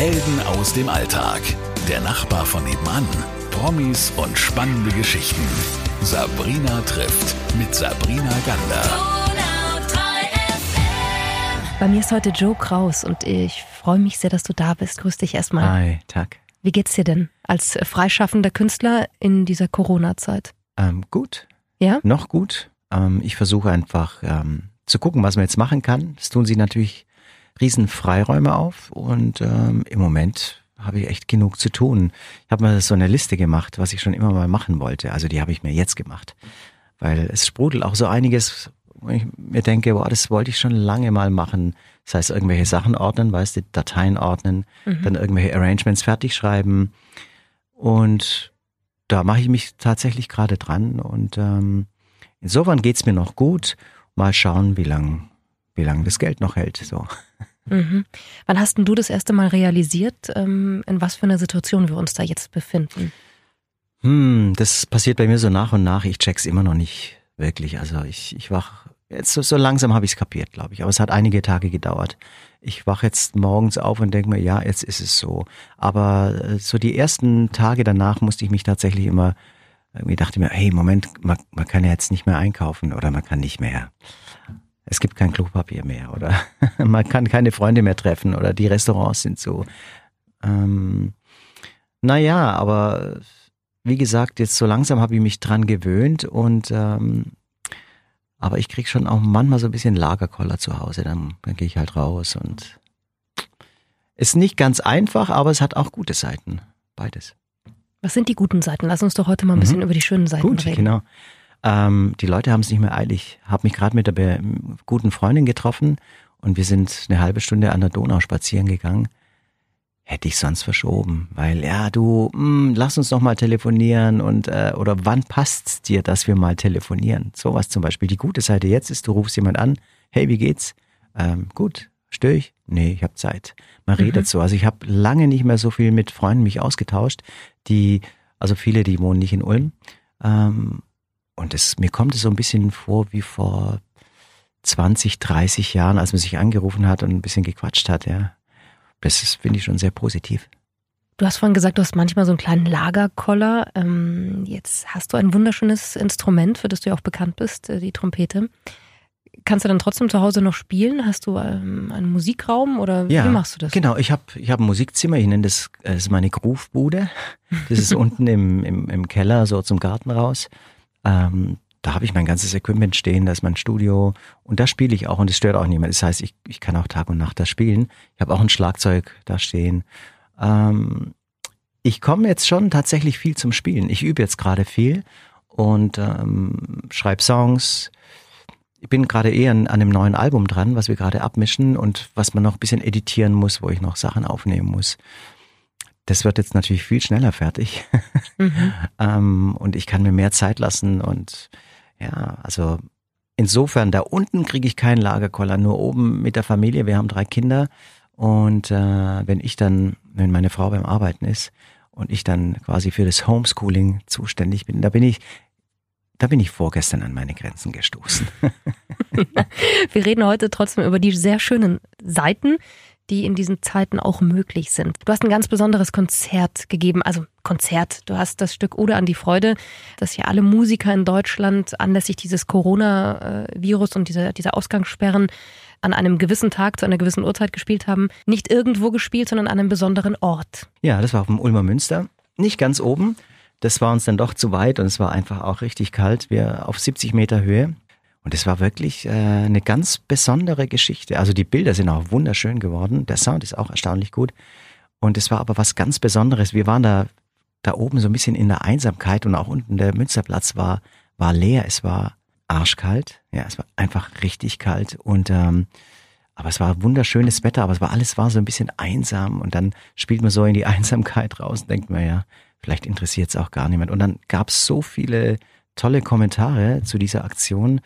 Helden aus dem Alltag. Der Nachbar von nebenan. Promis und spannende Geschichten. Sabrina trifft mit Sabrina Gander. Bei mir ist heute Joe Kraus und ich freue mich sehr, dass du da bist. Grüß dich erstmal. Hi, Tag. Wie geht's dir denn als freischaffender Künstler in dieser Corona-Zeit? Ähm, gut. Ja? Noch gut. Ähm, ich versuche einfach ähm, zu gucken, was man jetzt machen kann. Es tun sich natürlich riesen Freiräume auf und ähm, im Moment habe ich echt genug zu tun. Ich habe mal so eine Liste gemacht, was ich schon immer mal machen wollte. Also die habe ich mir jetzt gemacht, weil es sprudelt auch so einiges, wo ich mir denke, boah, das wollte ich schon lange mal machen. Das heißt, irgendwelche Sachen ordnen, weißt du, Dateien ordnen, mhm. dann irgendwelche Arrangements fertig schreiben. Und da mache ich mich tatsächlich gerade dran. Und ähm, insofern geht's mir noch gut. Mal schauen, wie lang, wie lang das Geld noch hält. So. Mhm. Wann hast denn du das erste Mal realisiert, ähm, in was für einer Situation wir uns da jetzt befinden? Hm, das passiert bei mir so nach und nach. Ich check's immer noch nicht wirklich. Also ich, ich wach Jetzt so, so langsam habe ich es kapiert, glaube ich. Aber es hat einige Tage gedauert. Ich wache jetzt morgens auf und denke mir, ja, jetzt ist es so. Aber äh, so die ersten Tage danach musste ich mich tatsächlich immer, irgendwie dachte mir, hey, Moment, man, man kann ja jetzt nicht mehr einkaufen oder man kann nicht mehr. Es gibt kein Klopapier mehr oder man kann keine Freunde mehr treffen oder die Restaurants sind so. Ähm, naja, aber wie gesagt, jetzt so langsam habe ich mich dran gewöhnt und ähm, aber ich krieg schon auch manchmal so ein bisschen Lagerkoller zu Hause. Dann, dann gehe ich halt raus und ist nicht ganz einfach, aber es hat auch gute Seiten. Beides. Was sind die guten Seiten? Lass uns doch heute mal ein bisschen mhm. über die schönen Seiten Gut, reden. Genau. Ähm, die Leute haben es nicht mehr eilig. Habe mich gerade mit der guten Freundin getroffen und wir sind eine halbe Stunde an der Donau spazieren gegangen hätte ich sonst verschoben, weil ja, du, mh, hm, lass uns noch mal telefonieren und äh, oder wann passt's dir, dass wir mal telefonieren? Sowas zum Beispiel. Die gute Seite jetzt ist, du rufst jemand an, hey, wie geht's? Ähm, gut, störe ich? Nee, ich habe Zeit. Man mhm. redet so. Also ich habe lange nicht mehr so viel mit Freunden mich ausgetauscht, die, also viele, die wohnen nicht in Ulm. Ähm, und es, mir kommt es so ein bisschen vor wie vor 20, 30 Jahren, als man sich angerufen hat und ein bisschen gequatscht hat, ja. Das finde ich schon sehr positiv. Du hast vorhin gesagt, du hast manchmal so einen kleinen Lagerkoller. Ähm, jetzt hast du ein wunderschönes Instrument, für das du ja auch bekannt bist, äh, die Trompete. Kannst du dann trotzdem zu Hause noch spielen? Hast du ähm, einen Musikraum oder ja, wie machst du das? Genau, ich habe ich hab ein Musikzimmer, ich nenne das, das ist meine Groove-Bude. Das ist unten im, im, im Keller, so zum Garten raus. Ähm, da habe ich mein ganzes Equipment stehen, da ist mein Studio und da spiele ich auch und es stört auch niemand. Das heißt, ich, ich kann auch Tag und Nacht da spielen. Ich habe auch ein Schlagzeug da stehen. Ähm, ich komme jetzt schon tatsächlich viel zum Spielen. Ich übe jetzt gerade viel und ähm, schreibe Songs. Ich bin gerade eher an, an einem neuen Album dran, was wir gerade abmischen und was man noch ein bisschen editieren muss, wo ich noch Sachen aufnehmen muss. Das wird jetzt natürlich viel schneller fertig. Mhm. ähm, und ich kann mir mehr Zeit lassen und ja, also insofern, da unten kriege ich keinen Lagerkoller, nur oben mit der Familie. Wir haben drei Kinder und äh, wenn ich dann, wenn meine Frau beim Arbeiten ist und ich dann quasi für das Homeschooling zuständig bin, da bin ich, da bin ich vorgestern an meine Grenzen gestoßen. Wir reden heute trotzdem über die sehr schönen Seiten die in diesen Zeiten auch möglich sind. Du hast ein ganz besonderes Konzert gegeben, also Konzert. Du hast das Stück Ode an die Freude, das ja alle Musiker in Deutschland anlässlich dieses Corona-Virus und dieser, dieser Ausgangssperren an einem gewissen Tag zu einer gewissen Uhrzeit gespielt haben, nicht irgendwo gespielt, sondern an einem besonderen Ort. Ja, das war auf dem Ulmer Münster. Nicht ganz oben. Das war uns dann doch zu weit und es war einfach auch richtig kalt. Wir auf 70 Meter Höhe. Und es war wirklich äh, eine ganz besondere Geschichte. Also die Bilder sind auch wunderschön geworden. Der Sound ist auch erstaunlich gut. Und es war aber was ganz Besonderes. Wir waren da, da oben so ein bisschen in der Einsamkeit und auch unten der Münsterplatz war, war leer. Es war arschkalt. Ja, es war einfach richtig kalt. Und ähm, aber es war wunderschönes Wetter, aber es war alles war so ein bisschen einsam. Und dann spielt man so in die Einsamkeit raus und denkt man ja, vielleicht interessiert es auch gar niemand. Und dann gab es so viele tolle Kommentare zu dieser Aktion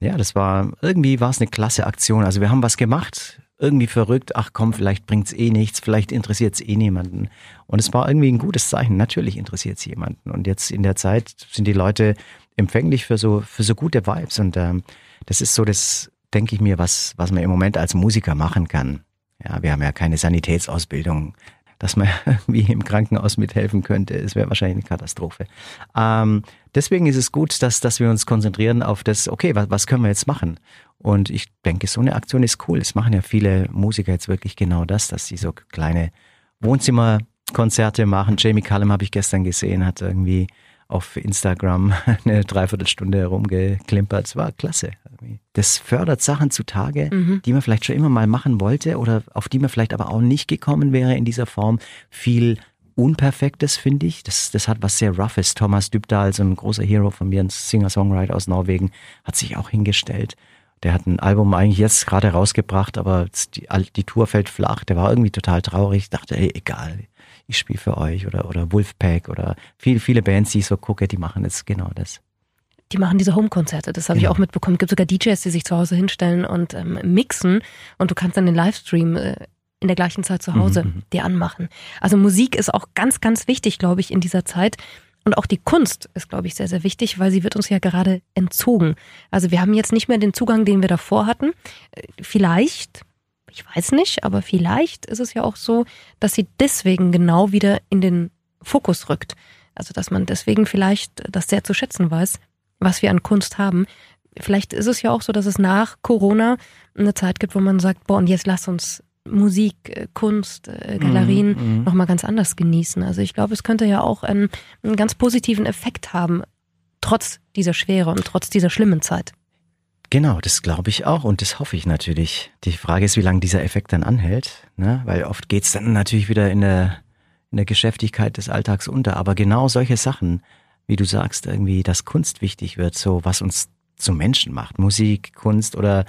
ja, das war, irgendwie war es eine klasse Aktion. Also wir haben was gemacht, irgendwie verrückt, ach komm, vielleicht bringt's eh nichts, vielleicht interessiert's eh niemanden. Und es war irgendwie ein gutes Zeichen. Natürlich interessiert's jemanden. Und jetzt in der Zeit sind die Leute empfänglich für so, für so gute Vibes. Und ähm, das ist so das, denke ich mir, was, was man im Moment als Musiker machen kann. Ja, wir haben ja keine Sanitätsausbildung, dass man irgendwie im Krankenhaus mithelfen könnte. Es wäre wahrscheinlich eine Katastrophe. Ähm, deswegen ist es gut, dass, dass wir uns konzentrieren auf das, okay, was, was können wir jetzt machen? Und ich denke, so eine Aktion ist cool. Es machen ja viele Musiker jetzt wirklich genau das, dass sie so kleine Wohnzimmerkonzerte machen. Jamie Cullum habe ich gestern gesehen, hat irgendwie auf Instagram eine Dreiviertelstunde herumgeklimpert. Es war klasse. Das fördert Sachen zutage, mhm. die man vielleicht schon immer mal machen wollte oder auf die man vielleicht aber auch nicht gekommen wäre in dieser Form. Viel Unperfektes, finde ich. Das, das hat was sehr Roughes. Thomas Dybdahl, so ein großer Hero von mir, ein Singer-Songwriter aus Norwegen, hat sich auch hingestellt. Der hat ein Album eigentlich jetzt gerade rausgebracht, aber die, die Tour fällt flach. Der war irgendwie total traurig. Ich dachte, ey, egal, ich spiele für euch oder, oder Wolfpack oder viele, viele Bands, die ich so gucke, die machen jetzt genau das. Die machen diese Home-Konzerte, das habe genau. ich auch mitbekommen. Es gibt sogar DJs, die sich zu Hause hinstellen und ähm, mixen und du kannst dann den Livestream äh, in der gleichen Zeit zu Hause mhm, mhm. dir anmachen. Also Musik ist auch ganz, ganz wichtig, glaube ich, in dieser Zeit. Und auch die Kunst ist, glaube ich, sehr, sehr wichtig, weil sie wird uns ja gerade entzogen. Also wir haben jetzt nicht mehr den Zugang, den wir davor hatten. Äh, vielleicht ich weiß nicht, aber vielleicht ist es ja auch so, dass sie deswegen genau wieder in den Fokus rückt. Also dass man deswegen vielleicht das sehr zu schätzen weiß, was wir an Kunst haben. Vielleicht ist es ja auch so, dass es nach Corona eine Zeit gibt, wo man sagt, boah, und jetzt lass uns Musik, äh, Kunst, äh, Galerien mm, mm. nochmal ganz anders genießen. Also ich glaube, es könnte ja auch einen, einen ganz positiven Effekt haben, trotz dieser Schwere und trotz dieser schlimmen Zeit. Genau, das glaube ich auch und das hoffe ich natürlich. Die Frage ist, wie lange dieser Effekt dann anhält, ne? weil oft geht's dann natürlich wieder in der, in der Geschäftigkeit des Alltags unter. Aber genau solche Sachen, wie du sagst, irgendwie, dass Kunst wichtig wird, so was uns zu Menschen macht, Musik, Kunst oder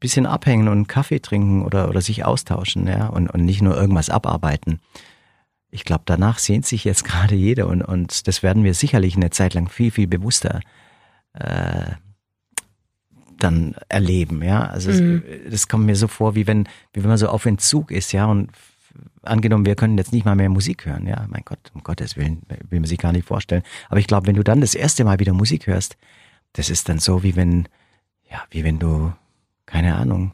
bisschen abhängen und Kaffee trinken oder, oder sich austauschen, ja, und, und nicht nur irgendwas abarbeiten. Ich glaube, danach sehnt sich jetzt gerade jeder und, und das werden wir sicherlich eine Zeit lang viel, viel bewusster äh, dann erleben, ja. Also mhm. es, das kommt mir so vor, wie wenn, wie wenn man so auf Entzug ist, ja, und angenommen, wir können jetzt nicht mal mehr Musik hören, ja, mein Gott, um Gottes Willen, will man sich gar nicht vorstellen. Aber ich glaube, wenn du dann das erste Mal wieder Musik hörst, das ist dann so, wie wenn, ja, wie wenn du, keine Ahnung,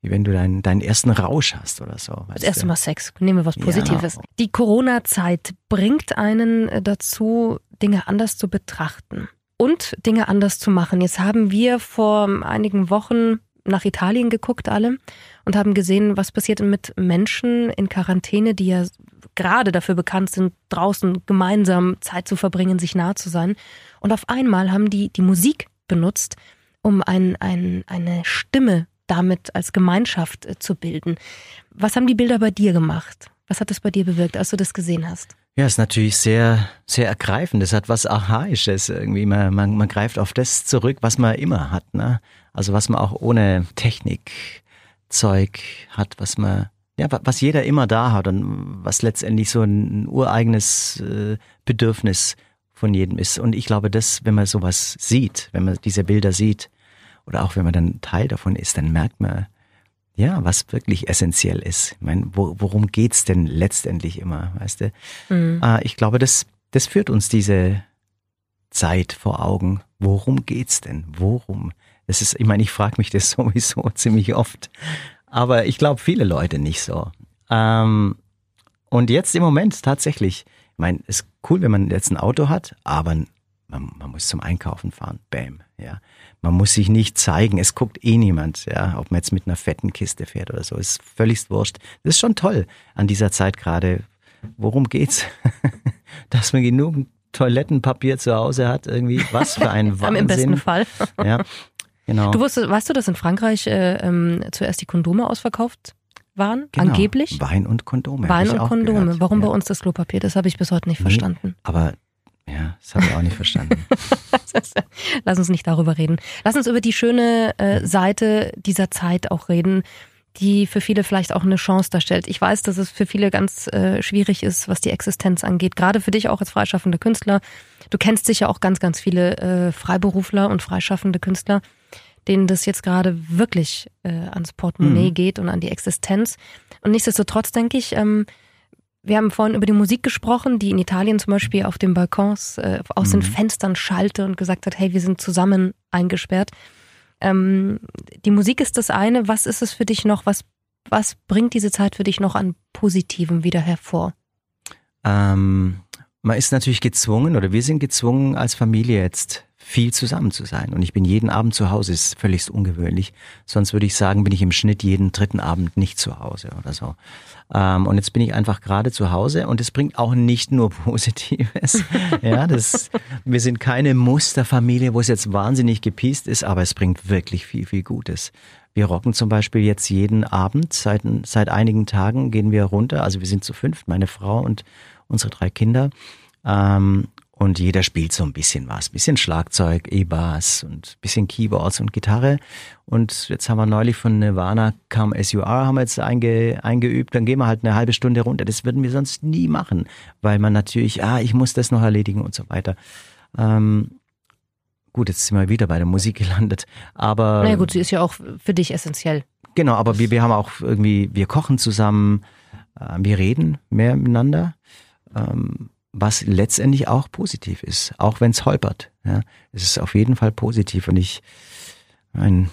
wie wenn du deinen, deinen ersten Rausch hast oder so. Das erste Mal Sex, nehmen wir was Positives. Ja. Die Corona-Zeit bringt einen dazu, Dinge anders zu betrachten und Dinge anders zu machen. Jetzt haben wir vor einigen Wochen nach Italien geguckt alle und haben gesehen, was passiert mit Menschen in Quarantäne, die ja gerade dafür bekannt sind, draußen gemeinsam Zeit zu verbringen, sich nah zu sein. Und auf einmal haben die die Musik benutzt, um ein, ein, eine Stimme damit als Gemeinschaft äh, zu bilden. Was haben die Bilder bei dir gemacht? Was hat das bei dir bewirkt, als du das gesehen hast? Ja, ist natürlich sehr, sehr ergreifend. Es hat was Archaisches irgendwie. Man, man, man greift auf das zurück, was man immer hat. Ne? Also was man auch ohne Technikzeug hat, was man, ja, was jeder immer da hat und was letztendlich so ein ureigenes äh, Bedürfnis von jedem ist. Und ich glaube, dass, wenn man sowas sieht, wenn man diese Bilder sieht, oder auch wenn man dann Teil davon ist, dann merkt man, ja, was wirklich essentiell ist. Ich meine, wo, worum geht's denn letztendlich immer, weißt du? Mhm. Äh, ich glaube, das, das führt uns diese Zeit vor Augen. Worum geht's denn? Worum? Das ist, ich meine, ich frage mich das sowieso ziemlich oft. Aber ich glaube, viele Leute nicht so. Ähm, und jetzt im Moment tatsächlich, ich meine, ist cool, wenn man jetzt ein Auto hat, aber man, man muss zum Einkaufen fahren. Bam, ja. Man muss sich nicht zeigen. Es guckt eh niemand, ja, ob man jetzt mit einer fetten Kiste fährt oder so. Ist völlig wurscht. Das ist schon toll an dieser Zeit gerade. Worum geht's? Dass man genug Toilettenpapier zu Hause hat, irgendwie. Was für ein Wahnsinn. Im besten Fall. ja, genau. Du wusstest, weißt du, dass in Frankreich äh, ähm, zuerst die Kondome ausverkauft waren? Genau. Angeblich? Wein und Kondome. Wein und Kondome. Gehört. Warum ja. bei uns das Klopapier? Das habe ich bis heute nicht nee, verstanden. Aber ja, das habe ich auch nicht verstanden. Lass uns nicht darüber reden. Lass uns über die schöne äh, Seite dieser Zeit auch reden, die für viele vielleicht auch eine Chance darstellt. Ich weiß, dass es für viele ganz äh, schwierig ist, was die Existenz angeht. Gerade für dich auch als freischaffender Künstler. Du kennst sicher auch ganz, ganz viele äh, Freiberufler und freischaffende Künstler, denen das jetzt gerade wirklich äh, ans Portemonnaie mhm. geht und an die Existenz. Und nichtsdestotrotz denke ich, ähm, wir haben vorhin über die Musik gesprochen, die in Italien zum Beispiel auf den Balkons äh, aus mhm. den Fenstern schallte und gesagt hat, hey, wir sind zusammen eingesperrt. Ähm, die Musik ist das eine. Was ist es für dich noch, was Was bringt diese Zeit für dich noch an Positivem wieder hervor? Ähm, man ist natürlich gezwungen oder wir sind gezwungen als Familie jetzt viel zusammen zu sein. Und ich bin jeden Abend zu Hause, ist völlig ungewöhnlich. Sonst würde ich sagen, bin ich im Schnitt jeden dritten Abend nicht zu Hause oder so. Ähm, und jetzt bin ich einfach gerade zu Hause und es bringt auch nicht nur Positives. ja, das, wir sind keine Musterfamilie, wo es jetzt wahnsinnig gepiest ist, aber es bringt wirklich viel, viel Gutes. Wir rocken zum Beispiel jetzt jeden Abend, seit, seit einigen Tagen gehen wir runter, also wir sind zu fünft, meine Frau und unsere drei Kinder. Ähm, und jeder spielt so ein bisschen was. Bisschen Schlagzeug, E-Bass und bisschen Keyboards und Gitarre. Und jetzt haben wir neulich von Nirvana Come As You Are haben wir jetzt einge, eingeübt. Dann gehen wir halt eine halbe Stunde runter. Das würden wir sonst nie machen, weil man natürlich, ah, ich muss das noch erledigen und so weiter. Ähm, gut, jetzt sind wir wieder bei der Musik gelandet. Aber. Na naja, gut, sie ist ja auch für dich essentiell. Genau, aber wir, wir haben auch irgendwie, wir kochen zusammen, äh, wir reden mehr miteinander. Ähm, was letztendlich auch positiv ist, auch wenn es holpert. Ja, es ist auf jeden Fall positiv und ich, mein,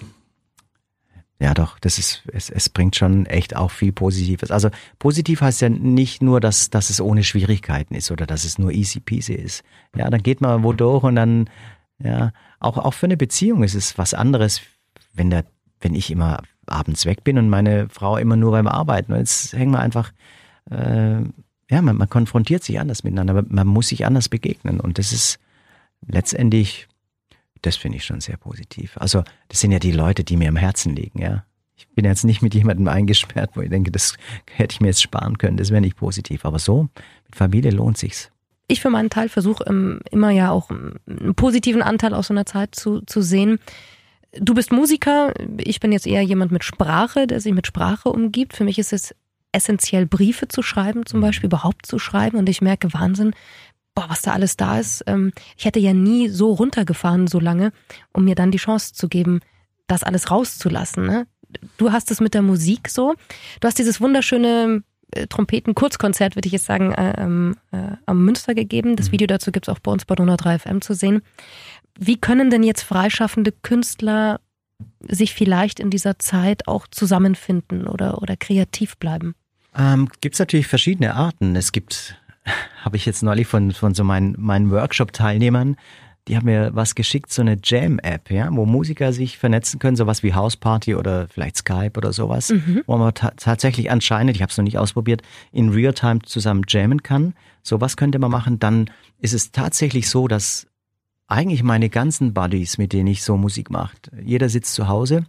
ja doch, das ist, es, es bringt schon echt auch viel Positives. Also positiv heißt ja nicht nur, dass, dass es ohne Schwierigkeiten ist oder dass es nur easy peasy ist. Ja, dann geht man wo durch und dann, ja, auch, auch für eine Beziehung ist es was anderes, wenn der, wenn ich immer abends weg bin und meine Frau immer nur beim Arbeiten. Jetzt hängen wir einfach äh, ja, man, man konfrontiert sich anders miteinander, aber man muss sich anders begegnen. Und das ist letztendlich, das finde ich schon sehr positiv. Also, das sind ja die Leute, die mir am Herzen liegen, ja. Ich bin jetzt nicht mit jemandem eingesperrt, wo ich denke, das hätte ich mir jetzt sparen können, das wäre nicht positiv. Aber so, mit Familie lohnt sich's. Ich für meinen Teil versuche ähm, immer ja auch einen positiven Anteil aus so einer Zeit zu, zu sehen. Du bist Musiker, ich bin jetzt eher jemand mit Sprache, der sich mit Sprache umgibt. Für mich ist es essentiell Briefe zu schreiben, zum mhm. Beispiel überhaupt zu schreiben. Und ich merke Wahnsinn, boah, was da alles da ist. Ähm, ich hätte ja nie so runtergefahren so lange, um mir dann die Chance zu geben, das alles rauszulassen. Ne? Du hast es mit der Musik so. Du hast dieses wunderschöne äh, Trompeten-Kurzkonzert, würde ich jetzt sagen, äh, ähm, äh, am Münster gegeben. Das mhm. Video dazu gibt's auch bei uns bei Donau 3 FM zu sehen. Wie können denn jetzt freischaffende Künstler sich vielleicht in dieser Zeit auch zusammenfinden oder, oder kreativ bleiben? Ähm, gibt es natürlich verschiedene Arten. Es gibt, habe ich jetzt neulich von, von so meinen, meinen Workshop-Teilnehmern, die haben mir was geschickt, so eine Jam-App, ja, wo Musiker sich vernetzen können, sowas wie Houseparty oder vielleicht Skype oder sowas, mhm. wo man ta tatsächlich anscheinend, ich habe es noch nicht ausprobiert, in Realtime zusammen jammen kann. Sowas könnte man machen. Dann ist es tatsächlich so, dass eigentlich meine ganzen Buddies, mit denen ich so Musik mache, jeder sitzt zu Hause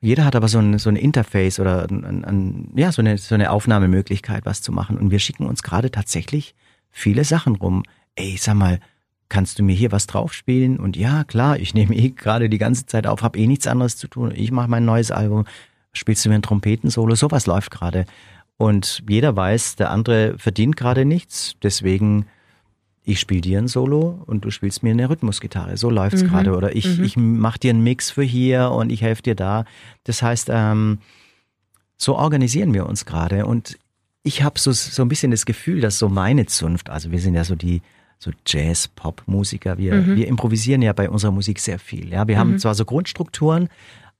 jeder hat aber so ein, so ein Interface oder ein, ein, ja, so eine, so eine Aufnahmemöglichkeit, was zu machen. Und wir schicken uns gerade tatsächlich viele Sachen rum. Ey, sag mal, kannst du mir hier was draufspielen? Und ja, klar, ich nehme eh gerade die ganze Zeit auf, habe eh nichts anderes zu tun. Ich mache mein neues Album. Spielst du mir ein Trompetensolo? Sowas läuft gerade. Und jeder weiß, der andere verdient gerade nichts. Deswegen ich spiele dir ein Solo und du spielst mir eine Rhythmusgitarre. So läuft's mhm. gerade. Oder ich, mhm. ich mach dir einen Mix für hier und ich helfe dir da. Das heißt, ähm, so organisieren wir uns gerade. Und ich habe so, so ein bisschen das Gefühl, dass so meine Zunft, also wir sind ja so die so Jazz-Pop-Musiker, wir, mhm. wir improvisieren ja bei unserer Musik sehr viel. Ja, wir haben mhm. zwar so Grundstrukturen,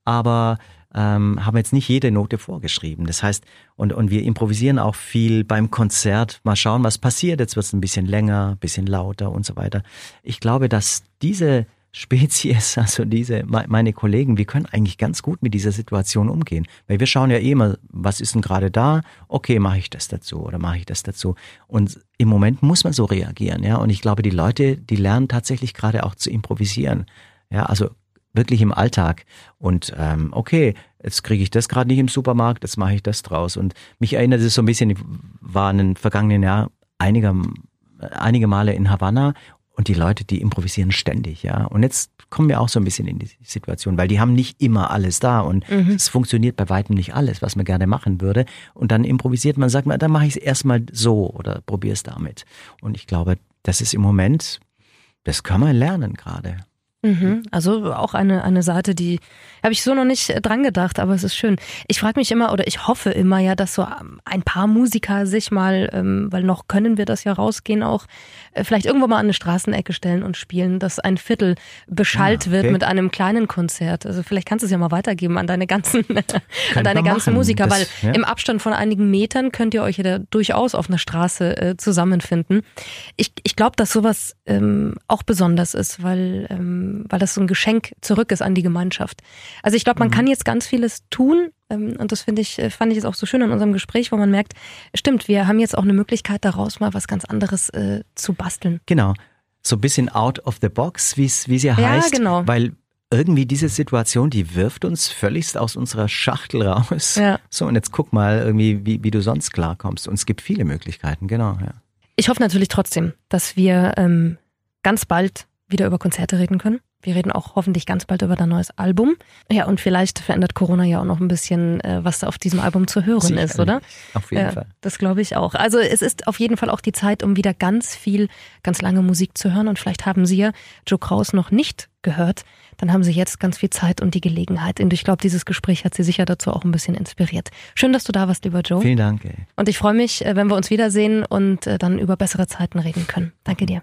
aber ähm, haben jetzt nicht jede Note vorgeschrieben. Das heißt, und, und wir improvisieren auch viel beim Konzert. Mal schauen, was passiert. Jetzt wird es ein bisschen länger, ein bisschen lauter und so weiter. Ich glaube, dass diese Spezies, also diese, meine Kollegen, wir können eigentlich ganz gut mit dieser Situation umgehen. Weil wir schauen ja eh immer, was ist denn gerade da? Okay, mache ich das dazu oder mache ich das dazu? Und im Moment muss man so reagieren, ja. Und ich glaube, die Leute, die lernen tatsächlich gerade auch zu improvisieren. Ja, also wirklich im Alltag. Und ähm, okay, jetzt kriege ich das gerade nicht im Supermarkt, jetzt mache ich das draus. Und mich erinnert es so ein bisschen, ich war in den vergangenen Jahr einige, einige Male in Havanna und die Leute, die improvisieren ständig, ja. Und jetzt kommen wir auch so ein bisschen in die Situation, weil die haben nicht immer alles da und mhm. es funktioniert bei weitem nicht alles, was man gerne machen würde. Und dann improvisiert man, sagt man, dann mache ich es erstmal so oder probiere es damit. Und ich glaube, das ist im Moment, das kann man lernen gerade. Mhm. Also auch eine, eine Seite, die habe ich so noch nicht äh, dran gedacht, aber es ist schön. Ich frage mich immer oder ich hoffe immer ja, dass so ähm, ein paar Musiker sich mal, ähm, weil noch können wir das ja rausgehen, auch äh, vielleicht irgendwo mal an eine Straßenecke stellen und spielen, dass ein Viertel beschallt ja, okay. wird mit einem kleinen Konzert. Also vielleicht kannst du es ja mal weitergeben an deine ganzen, an deine ganzen machen. Musiker, das, weil ja. im Abstand von einigen Metern könnt ihr euch ja durchaus auf einer Straße äh, zusammenfinden. Ich, ich glaube, dass sowas ähm, auch besonders ist, weil ähm, weil das so ein Geschenk zurück ist an die Gemeinschaft. Also ich glaube, man mhm. kann jetzt ganz vieles tun ähm, und das finde ich, äh, fand ich jetzt auch so schön in unserem Gespräch, wo man merkt, stimmt, wir haben jetzt auch eine Möglichkeit daraus mal was ganz anderes äh, zu basteln. Genau. So ein bisschen out of the box, wie es ja heißt. Ja, genau. Weil irgendwie diese Situation, die wirft uns völligst aus unserer Schachtel raus. Ja. So, und jetzt guck mal irgendwie, wie, wie du sonst klarkommst. Und es gibt viele Möglichkeiten, genau, ja. Ich hoffe natürlich trotzdem, dass wir ähm, ganz bald wieder über Konzerte reden können. Wir reden auch hoffentlich ganz bald über dein neues Album. Ja, und vielleicht verändert Corona ja auch noch ein bisschen, äh, was auf diesem Album zu hören Sicher, ist, oder? Auf jeden ja, Fall. Das glaube ich auch. Also es ist auf jeden Fall auch die Zeit, um wieder ganz viel, ganz lange Musik zu hören. Und vielleicht haben Sie ja Joe Kraus noch nicht gehört. Dann haben Sie jetzt ganz viel Zeit und die Gelegenheit. Und ich glaube, dieses Gespräch hat Sie sicher dazu auch ein bisschen inspiriert. Schön, dass du da warst, lieber Joe. Vielen Dank. Ey. Und ich freue mich, äh, wenn wir uns wiedersehen und äh, dann über bessere Zeiten reden können. Danke dir.